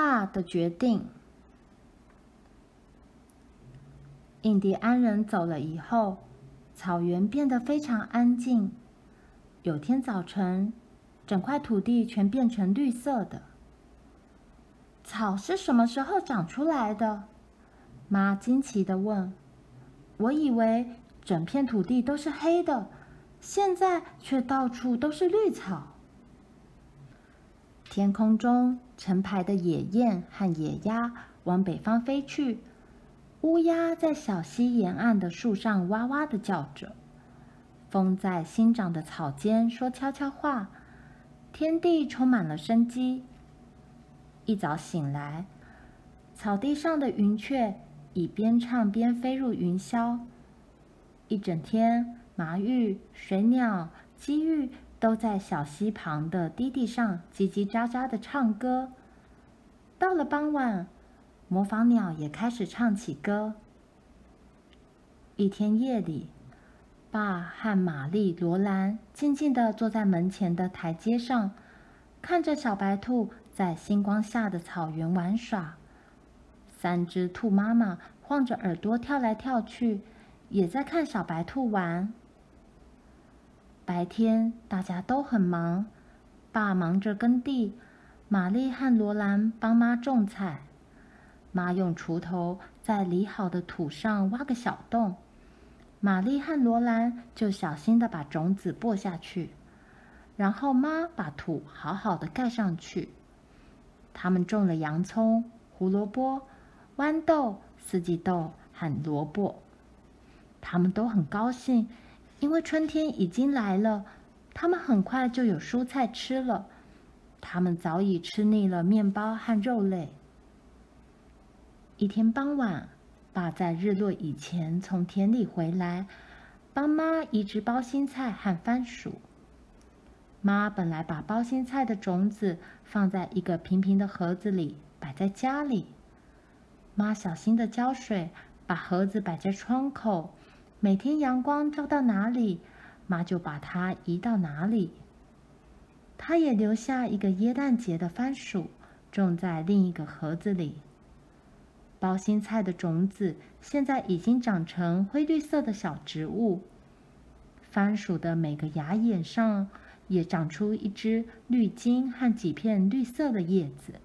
爸的决定。印第安人走了以后，草原变得非常安静。有天早晨，整块土地全变成绿色的。草是什么时候长出来的？妈惊奇地问。我以为整片土地都是黑的，现在却到处都是绿草。天空中成排的野雁和野鸭往北方飞去。乌鸦在小溪沿岸的树上哇哇的叫着，风在新长的草间说悄悄话，天地充满了生机。一早醒来，草地上的云雀已边唱边飞入云霄。一整天，麻雀、水鸟、鸡玉都在小溪旁的堤地上叽叽喳喳的唱歌。到了傍晚，模仿鸟也开始唱起歌。一天夜里，爸和玛丽、罗兰静静地坐在门前的台阶上，看着小白兔在星光下的草原玩耍。三只兔妈妈晃着耳朵跳来跳去，也在看小白兔玩。白天大家都很忙，爸忙着耕地，玛丽和罗兰帮妈种菜。妈用锄头在理好的土上挖个小洞，玛丽和罗兰就小心地把种子播下去，然后妈把土好好的盖上去。他们种了洋葱、胡萝卜、豌豆、四季豆和萝卜。他们都很高兴，因为春天已经来了，他们很快就有蔬菜吃了。他们早已吃腻了面包和肉类。一天傍晚，爸在日落以前从田里回来，帮妈移植包心菜和番薯。妈本来把包心菜的种子放在一个平平的盒子里，摆在家里。妈小心的浇水，把盒子摆在窗口，每天阳光照到哪里，妈就把它移到哪里。她也留下一个耶诞节的番薯，种在另一个盒子里。包心菜的种子现在已经长成灰绿色的小植物，番薯的每个芽眼上也长出一只绿茎和几片绿色的叶子。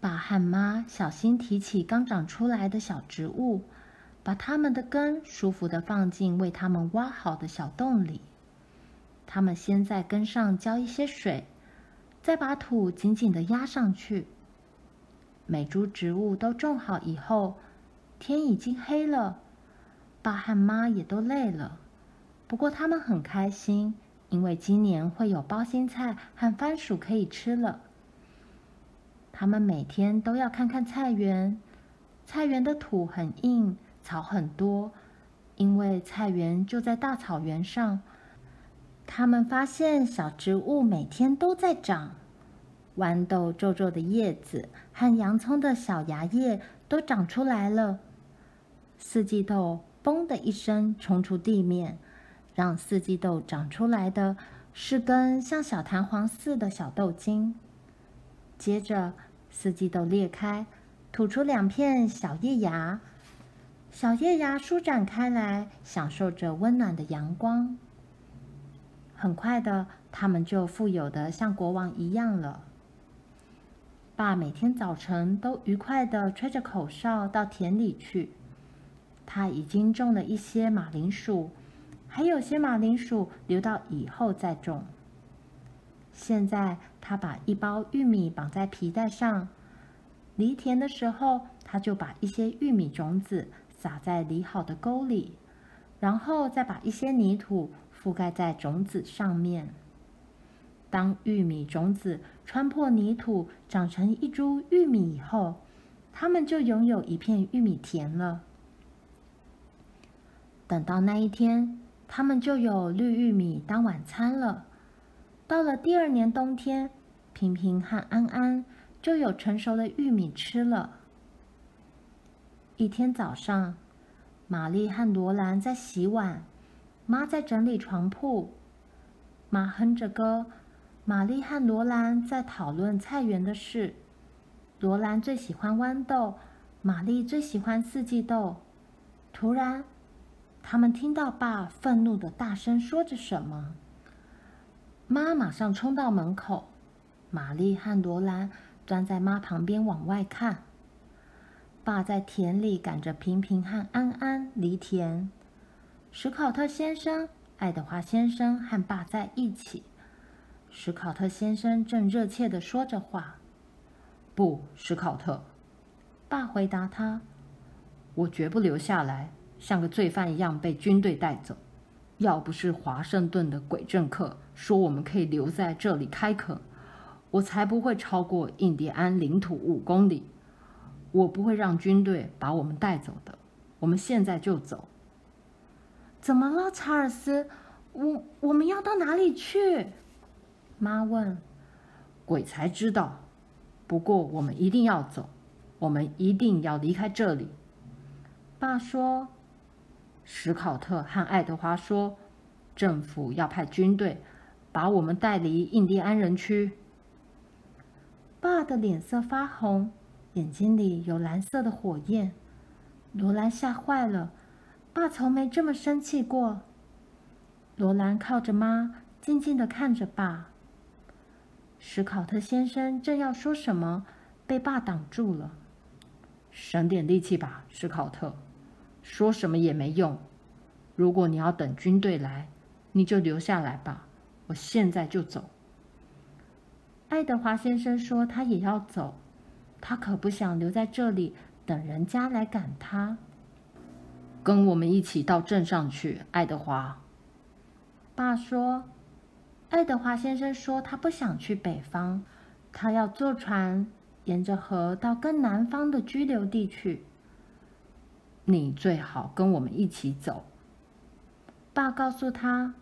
爸和妈小心提起刚长出来的小植物，把它们的根舒服地放进为它们挖好的小洞里。他们先在根上浇一些水，再把土紧紧地压上去。每株植物都种好以后，天已经黑了，爸和妈也都累了。不过他们很开心，因为今年会有包心菜和番薯可以吃了。他们每天都要看看菜园，菜园的土很硬，草很多，因为菜园就在大草原上。他们发现小植物每天都在长。豌豆皱皱的叶子和洋葱的小芽叶都长出来了。四季豆“嘣”的一声冲出地面，让四季豆长出来的是根像小弹簧似的小豆茎。接着，四季豆裂开，吐出两片小叶芽，小叶芽舒展开来，享受着温暖的阳光。很快的，它们就富有的像国王一样了。爸每天早晨都愉快地吹着口哨到田里去。他已经种了一些马铃薯，还有些马铃薯留到以后再种。现在他把一包玉米绑在皮带上，犁田的时候，他就把一些玉米种子撒在犁好的沟里，然后再把一些泥土覆盖在种子上面。当玉米种子穿破泥土，长成一株玉米以后，他们就拥有一片玉米田了。等到那一天，他们就有绿玉米当晚餐了。到了第二年冬天，平平和安安就有成熟的玉米吃了。一天早上，玛丽和罗兰在洗碗，妈在整理床铺，妈哼着歌。玛丽和罗兰在讨论菜园的事。罗兰最喜欢豌豆，玛丽最喜欢四季豆。突然，他们听到爸愤怒的大声说着什么。妈马上冲到门口，玛丽和罗兰站在妈旁边往外看。爸在田里赶着平平和安安犁田。史考特先生、爱德华先生和爸在一起。史考特先生正热切地说着话。不，史考特，爸回答他：“我绝不留下来，像个罪犯一样被军队带走。要不是华盛顿的鬼政客说我们可以留在这里开垦，我才不会超过印第安领土五公里。我不会让军队把我们带走的。我们现在就走。”怎么了，查尔斯？我我们要到哪里去？妈问。鬼才知道。不过，我们一定要走，我们一定要离开这里。爸说：“史考特和爱德华说，政府要派军队把我们带离印第安人区。”爸的脸色发红，眼睛里有蓝色的火焰。罗兰吓坏了，爸从没这么生气过。罗兰靠着妈，静静地看着爸。史考特先生正要说什么，被爸挡住了。省点力气吧，史考特，说什么也没用。如果你要等军队来，你就留下来吧。我现在就走。爱德华先生说他也要走，他可不想留在这里等人家来赶他。跟我们一起到镇上去，爱德华。爸说。爱德华先生说：“他不想去北方，他要坐船沿着河到更南方的居留地去。你最好跟我们一起走。”爸告诉他：“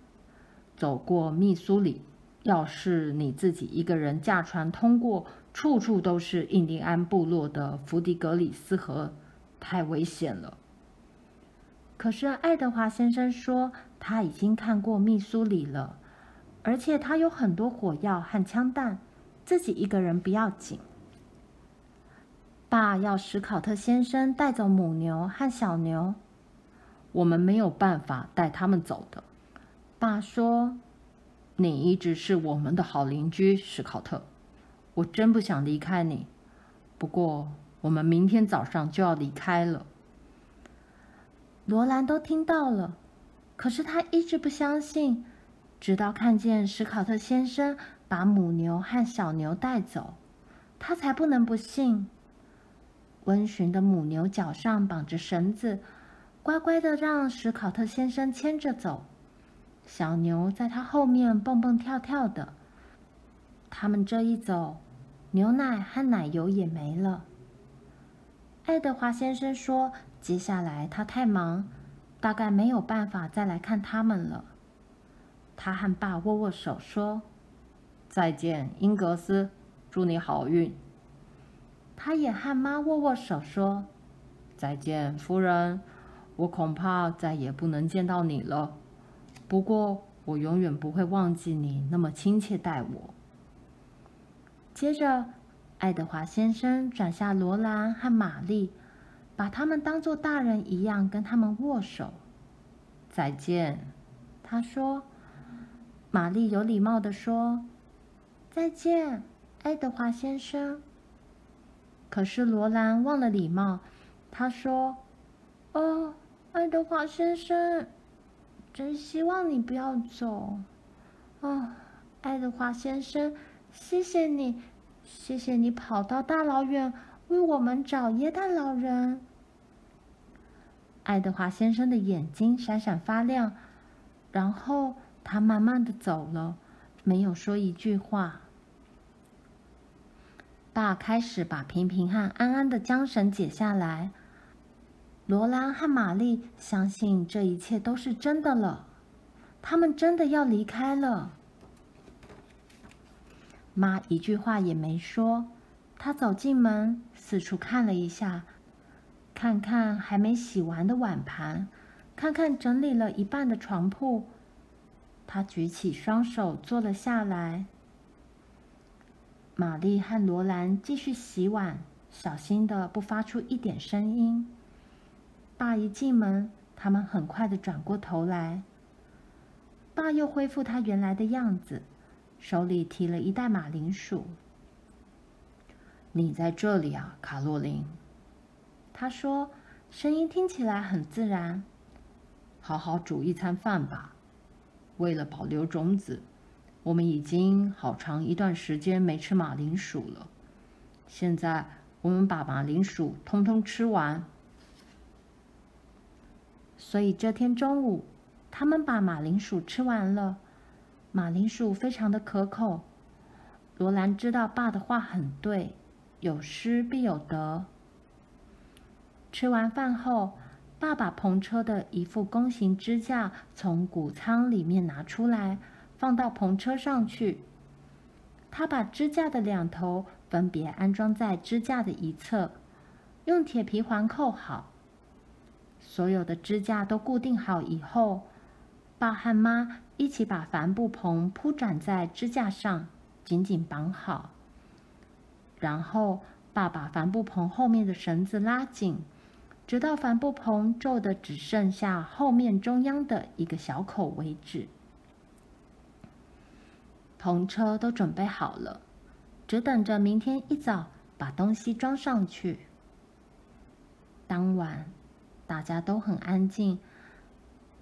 走过密苏里，要是你自己一个人驾船通过处处都是印第安部落的弗迪格里斯河，太危险了。”可是爱德华先生说：“他已经看过密苏里了。”而且他有很多火药和枪弹，自己一个人不要紧。爸要史考特先生带走母牛和小牛，我们没有办法带他们走的。爸说：“你一直是我们的好邻居，史考特，我真不想离开你。不过我们明天早上就要离开了。”罗兰都听到了，可是他一直不相信。直到看见史考特先生把母牛和小牛带走，他才不能不信。温驯的母牛脚上绑着绳子，乖乖的让史考特先生牵着走。小牛在他后面蹦蹦跳跳的。他们这一走，牛奶和奶油也没了。爱德华先生说：“接下来他太忙，大概没有办法再来看他们了。”他和爸握握手，说：“再见，英格斯，祝你好运。”他也和妈握握手，说：“再见，夫人，我恐怕再也不能见到你了。不过，我永远不会忘记你那么亲切待我。”接着，爱德华先生转向罗兰和玛丽，把他们当作大人一样跟他们握手。“再见。”他说。玛丽有礼貌地说：“再见，爱德华先生。”可是罗兰忘了礼貌，他说：“哦，爱德华先生，真希望你不要走。哦，爱德华先生，谢谢你，谢谢你跑到大老远为我们找耶诞老人。”爱德华先生的眼睛闪闪发亮，然后。他慢慢的走了，没有说一句话。爸开始把平平和安安的缰绳解下来。罗兰和玛丽相信这一切都是真的了，他们真的要离开了。妈一句话也没说，她走进门，四处看了一下，看看还没洗完的碗盘，看看整理了一半的床铺。他举起双手坐了下来。玛丽和罗兰继续洗碗，小心的不发出一点声音。爸一进门，他们很快的转过头来。爸又恢复他原来的样子，手里提了一袋马铃薯。你在这里啊，卡洛琳。他说，声音听起来很自然。好好煮一餐饭吧。为了保留种子，我们已经好长一段时间没吃马铃薯了。现在，我们把马铃薯通通吃完。所以这天中午，他们把马铃薯吃完了。马铃薯非常的可口。罗兰知道爸的话很对，有失必有得。吃完饭后，爸把篷车的一副弓形支架从谷仓里面拿出来，放到篷车上去。他把支架的两头分别安装在支架的一侧，用铁皮环扣好。所有的支架都固定好以后，爸和妈一起把帆布棚铺展在支架上，紧紧绑好。然后，爸把帆布棚后面的绳子拉紧，直到帆布棚皱的只剩下后面中央的一个小口为止。篷车都准备好了，只等着明天一早把东西装上去。当晚。大家都很安静，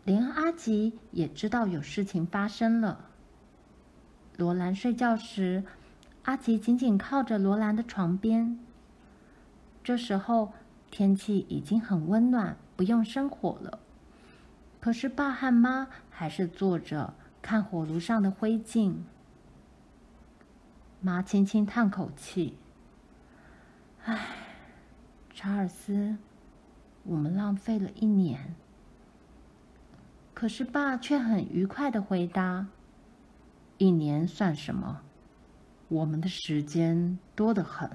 连阿吉也知道有事情发生了。罗兰睡觉时，阿吉紧紧靠着罗兰的床边。这时候天气已经很温暖，不用生火了。可是爸和妈还是坐着看火炉上的灰烬。妈轻轻叹口气：“唉，查尔斯。”我们浪费了一年，可是爸却很愉快的回答：“一年算什么？我们的时间多得很。”